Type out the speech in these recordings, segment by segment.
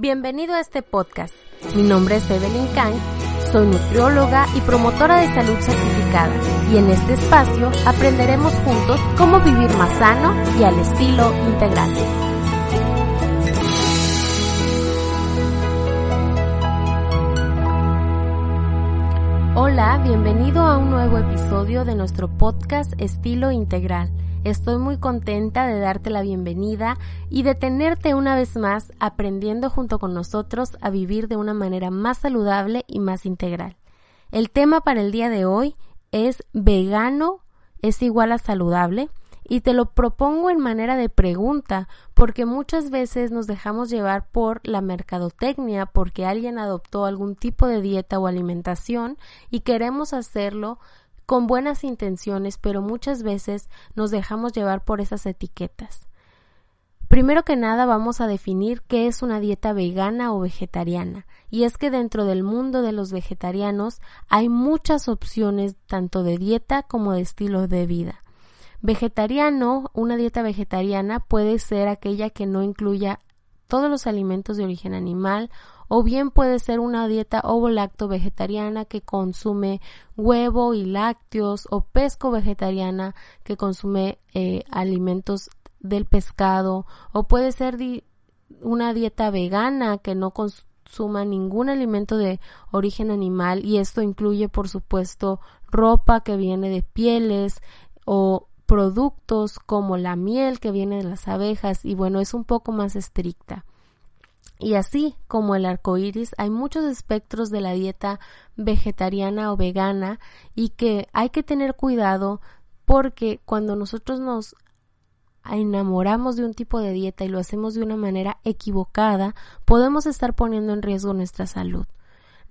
Bienvenido a este podcast. Mi nombre es Evelyn Kang, soy nutrióloga y promotora de salud certificada y en este espacio aprenderemos juntos cómo vivir más sano y al estilo integral. Hola, bienvenido a un nuevo episodio de nuestro podcast Estilo Integral. Estoy muy contenta de darte la bienvenida y de tenerte una vez más aprendiendo junto con nosotros a vivir de una manera más saludable y más integral. El tema para el día de hoy es vegano es igual a saludable y te lo propongo en manera de pregunta porque muchas veces nos dejamos llevar por la mercadotecnia porque alguien adoptó algún tipo de dieta o alimentación y queremos hacerlo con buenas intenciones, pero muchas veces nos dejamos llevar por esas etiquetas. Primero que nada vamos a definir qué es una dieta vegana o vegetariana, y es que dentro del mundo de los vegetarianos hay muchas opciones tanto de dieta como de estilo de vida. Vegetariano, una dieta vegetariana puede ser aquella que no incluya todos los alimentos de origen animal o bien puede ser una dieta ovo-lacto vegetariana que consume huevo y lácteos o pesco vegetariana que consume eh, alimentos del pescado o puede ser una dieta vegana que no consuma ningún alimento de origen animal y esto incluye por supuesto ropa que viene de pieles o productos como la miel que viene de las abejas y bueno es un poco más estricta. Y así como el arco iris, hay muchos espectros de la dieta vegetariana o vegana y que hay que tener cuidado porque cuando nosotros nos enamoramos de un tipo de dieta y lo hacemos de una manera equivocada, podemos estar poniendo en riesgo nuestra salud.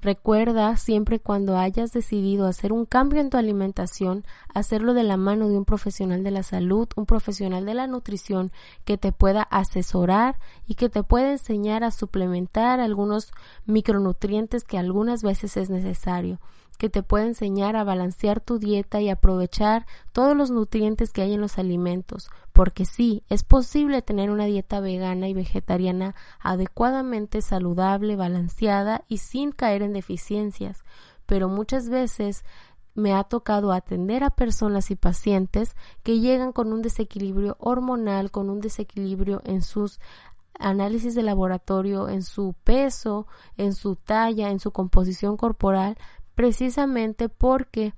Recuerda siempre cuando hayas decidido hacer un cambio en tu alimentación, hacerlo de la mano de un profesional de la salud, un profesional de la nutrición que te pueda asesorar y que te pueda enseñar a suplementar algunos micronutrientes que algunas veces es necesario que te puede enseñar a balancear tu dieta y aprovechar todos los nutrientes que hay en los alimentos, porque sí, es posible tener una dieta vegana y vegetariana adecuadamente saludable, balanceada y sin caer en deficiencias, pero muchas veces me ha tocado atender a personas y pacientes que llegan con un desequilibrio hormonal, con un desequilibrio en sus análisis de laboratorio, en su peso, en su talla, en su composición corporal, precisamente porque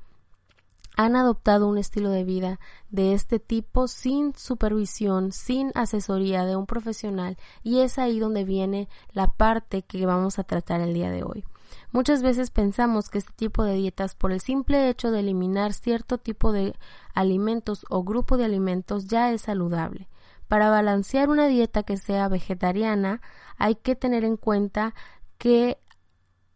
han adoptado un estilo de vida de este tipo sin supervisión, sin asesoría de un profesional y es ahí donde viene la parte que vamos a tratar el día de hoy. Muchas veces pensamos que este tipo de dietas, por el simple hecho de eliminar cierto tipo de alimentos o grupo de alimentos, ya es saludable. Para balancear una dieta que sea vegetariana, hay que tener en cuenta que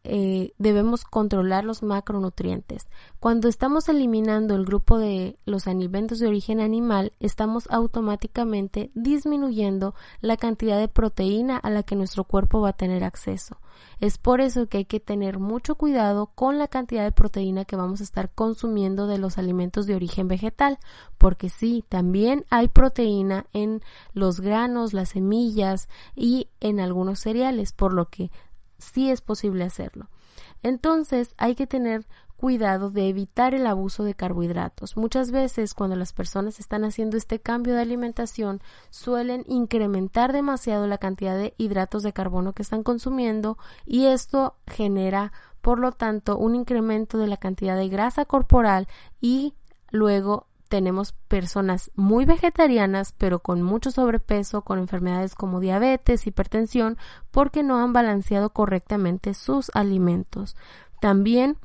eh, debemos controlar los macronutrientes. Cuando estamos eliminando el grupo de los alimentos de origen animal, estamos automáticamente disminuyendo la cantidad de proteína a la que nuestro cuerpo va a tener acceso. Es por eso que hay que tener mucho cuidado con la cantidad de proteína que vamos a estar consumiendo de los alimentos de origen vegetal, porque sí, también hay proteína en los granos, las semillas y en algunos cereales, por lo que sí es posible hacerlo. Entonces hay que tener cuidado de evitar el abuso de carbohidratos. Muchas veces cuando las personas están haciendo este cambio de alimentación suelen incrementar demasiado la cantidad de hidratos de carbono que están consumiendo y esto genera por lo tanto un incremento de la cantidad de grasa corporal y luego tenemos personas muy vegetarianas, pero con mucho sobrepeso, con enfermedades como diabetes, hipertensión, porque no han balanceado correctamente sus alimentos. También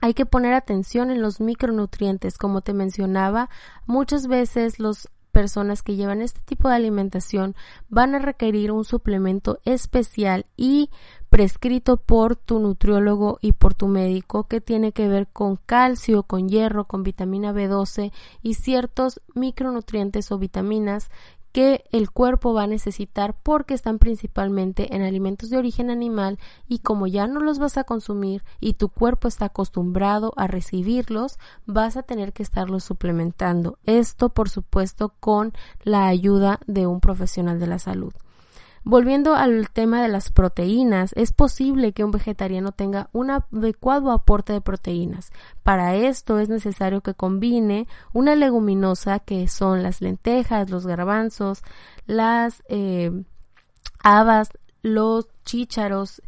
hay que poner atención en los micronutrientes, como te mencionaba, muchas veces los personas que llevan este tipo de alimentación van a requerir un suplemento especial y prescrito por tu nutriólogo y por tu médico que tiene que ver con calcio, con hierro, con vitamina B12 y ciertos micronutrientes o vitaminas que el cuerpo va a necesitar porque están principalmente en alimentos de origen animal y como ya no los vas a consumir y tu cuerpo está acostumbrado a recibirlos, vas a tener que estarlos suplementando. Esto, por supuesto, con la ayuda de un profesional de la salud. Volviendo al tema de las proteínas, es posible que un vegetariano tenga un adecuado aporte de proteínas. Para esto es necesario que combine una leguminosa que son las lentejas, los garbanzos, las eh, habas, los chícharos,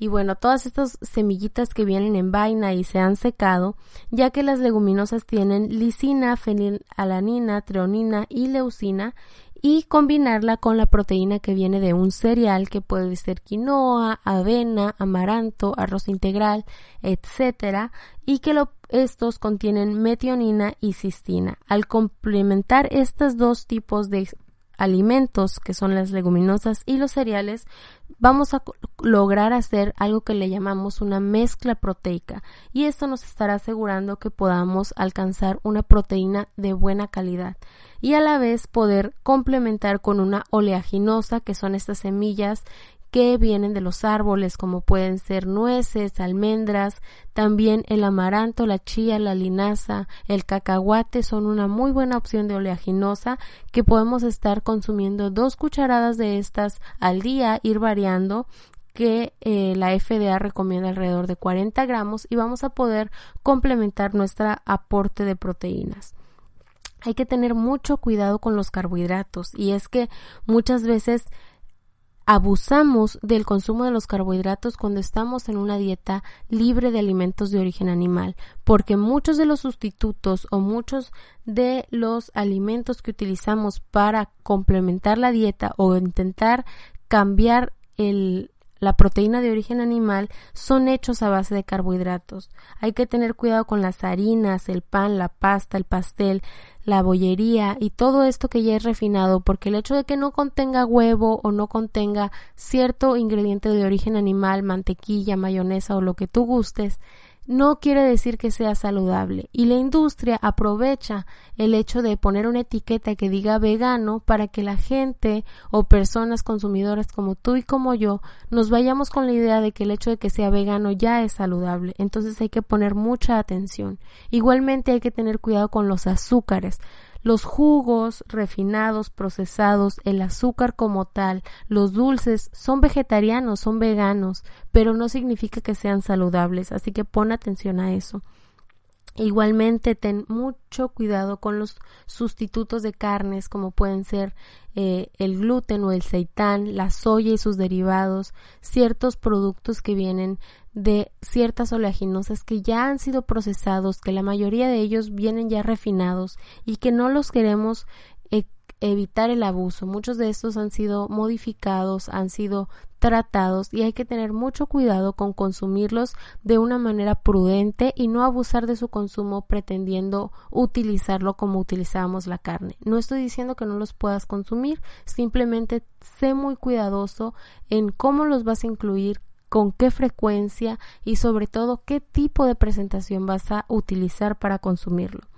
y bueno, todas estas semillitas que vienen en vaina y se han secado, ya que las leguminosas tienen lisina, fenilalanina, treonina y leucina, y combinarla con la proteína que viene de un cereal que puede ser quinoa, avena, amaranto, arroz integral, etcétera, y que estos contienen metionina y cistina. Al complementar estos dos tipos de alimentos, que son las leguminosas y los cereales, vamos a lograr hacer algo que le llamamos una mezcla proteica y esto nos estará asegurando que podamos alcanzar una proteína de buena calidad y a la vez poder complementar con una oleaginosa que son estas semillas que vienen de los árboles, como pueden ser nueces, almendras, también el amaranto, la chía, la linaza, el cacahuate son una muy buena opción de oleaginosa que podemos estar consumiendo dos cucharadas de estas al día, ir variando que eh, la FDA recomienda alrededor de 40 gramos y vamos a poder complementar nuestro aporte de proteínas. Hay que tener mucho cuidado con los carbohidratos y es que muchas veces abusamos del consumo de los carbohidratos cuando estamos en una dieta libre de alimentos de origen animal, porque muchos de los sustitutos o muchos de los alimentos que utilizamos para complementar la dieta o intentar cambiar el, la proteína de origen animal son hechos a base de carbohidratos. Hay que tener cuidado con las harinas, el pan, la pasta, el pastel, la bollería y todo esto que ya es refinado, porque el hecho de que no contenga huevo o no contenga cierto ingrediente de origen animal, mantequilla, mayonesa o lo que tú gustes, no quiere decir que sea saludable y la industria aprovecha el hecho de poner una etiqueta que diga vegano para que la gente o personas consumidoras como tú y como yo nos vayamos con la idea de que el hecho de que sea vegano ya es saludable. Entonces hay que poner mucha atención. Igualmente hay que tener cuidado con los azúcares. Los jugos refinados, procesados, el azúcar como tal, los dulces son vegetarianos, son veganos, pero no significa que sean saludables, así que pon atención a eso. Igualmente, ten mucho cuidado con los sustitutos de carnes como pueden ser eh, el gluten o el seitán, la soya y sus derivados, ciertos productos que vienen de ciertas oleaginosas que ya han sido procesados, que la mayoría de ellos vienen ya refinados y que no los queremos evitar el abuso. Muchos de estos han sido modificados, han sido tratados y hay que tener mucho cuidado con consumirlos de una manera prudente y no abusar de su consumo pretendiendo utilizarlo como utilizábamos la carne. No estoy diciendo que no los puedas consumir, simplemente sé muy cuidadoso en cómo los vas a incluir, con qué frecuencia y sobre todo qué tipo de presentación vas a utilizar para consumirlo.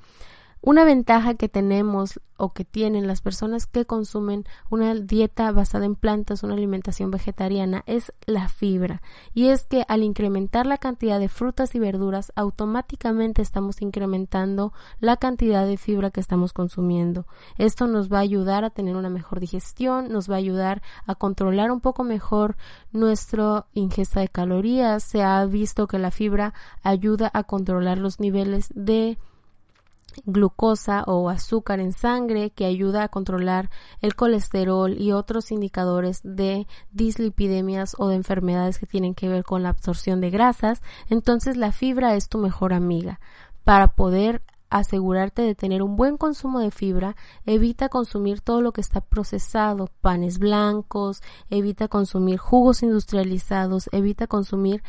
Una ventaja que tenemos o que tienen las personas que consumen una dieta basada en plantas, una alimentación vegetariana, es la fibra. Y es que al incrementar la cantidad de frutas y verduras, automáticamente estamos incrementando la cantidad de fibra que estamos consumiendo. Esto nos va a ayudar a tener una mejor digestión, nos va a ayudar a controlar un poco mejor nuestra ingesta de calorías. Se ha visto que la fibra ayuda a controlar los niveles de glucosa o azúcar en sangre que ayuda a controlar el colesterol y otros indicadores de dislipidemias o de enfermedades que tienen que ver con la absorción de grasas, entonces la fibra es tu mejor amiga. Para poder asegurarte de tener un buen consumo de fibra, evita consumir todo lo que está procesado, panes blancos, evita consumir jugos industrializados, evita consumir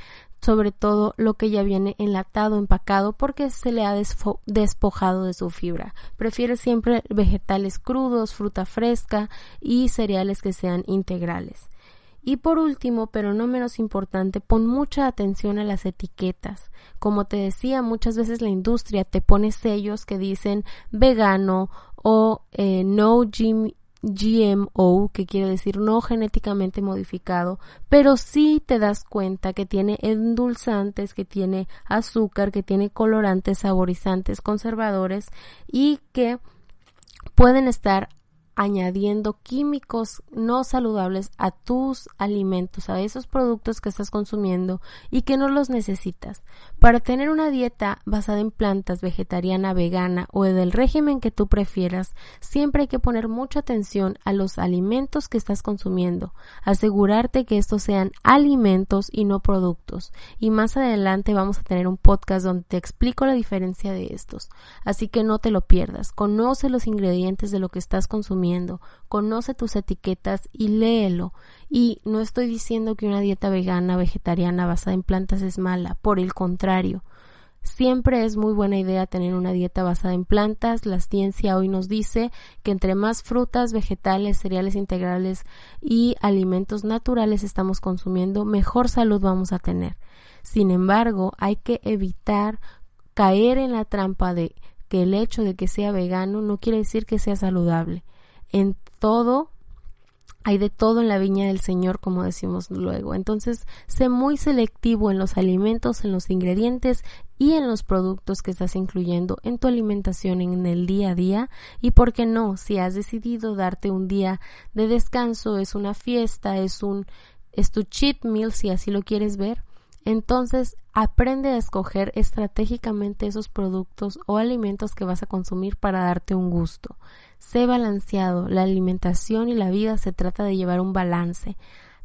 sobre todo lo que ya viene enlatado, empacado, porque se le ha despojado de su fibra. Prefiere siempre vegetales crudos, fruta fresca y cereales que sean integrales. Y por último, pero no menos importante, pon mucha atención a las etiquetas. Como te decía, muchas veces la industria te pone sellos que dicen vegano o eh, no GMO, que quiere decir no genéticamente modificado, pero sí te das cuenta que tiene endulzantes, que tiene azúcar, que tiene colorantes, saborizantes, conservadores y que pueden estar añadiendo químicos no saludables a tus alimentos, a esos productos que estás consumiendo y que no los necesitas. Para tener una dieta basada en plantas, vegetariana, vegana o del régimen que tú prefieras, siempre hay que poner mucha atención a los alimentos que estás consumiendo, asegurarte que estos sean alimentos y no productos. Y más adelante vamos a tener un podcast donde te explico la diferencia de estos, así que no te lo pierdas. Conoce los ingredientes de lo que estás consumiendo conoce tus etiquetas y léelo. Y no estoy diciendo que una dieta vegana, vegetariana, basada en plantas es mala, por el contrario. Siempre es muy buena idea tener una dieta basada en plantas. La ciencia hoy nos dice que entre más frutas, vegetales, cereales integrales y alimentos naturales estamos consumiendo, mejor salud vamos a tener. Sin embargo, hay que evitar caer en la trampa de que el hecho de que sea vegano no quiere decir que sea saludable en todo hay de todo en la viña del Señor, como decimos luego. Entonces, sé muy selectivo en los alimentos, en los ingredientes y en los productos que estás incluyendo en tu alimentación en el día a día. Y por qué no, si has decidido darte un día de descanso, es una fiesta, es un es tu cheat meal si así lo quieres ver, entonces aprende a escoger estratégicamente esos productos o alimentos que vas a consumir para darte un gusto. Sé balanceado, la alimentación y la vida se trata de llevar un balance,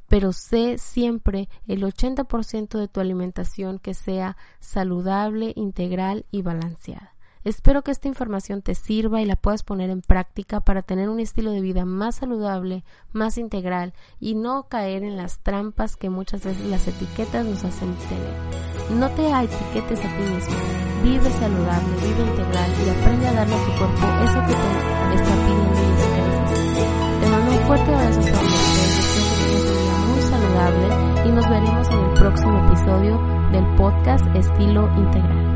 pero sé siempre el 80% de tu alimentación que sea saludable, integral y balanceada. Espero que esta información te sirva y la puedas poner en práctica para tener un estilo de vida más saludable, más integral y no caer en las trampas que muchas veces las etiquetas nos hacen tener. No te etiquetes a ti mismo, vive saludable, vive integral y aprende a darle a tu cuerpo eso que te está pidiendo y. Te mando un fuerte abrazo estés, que muy saludable y nos veremos en el próximo episodio del podcast Estilo Integral.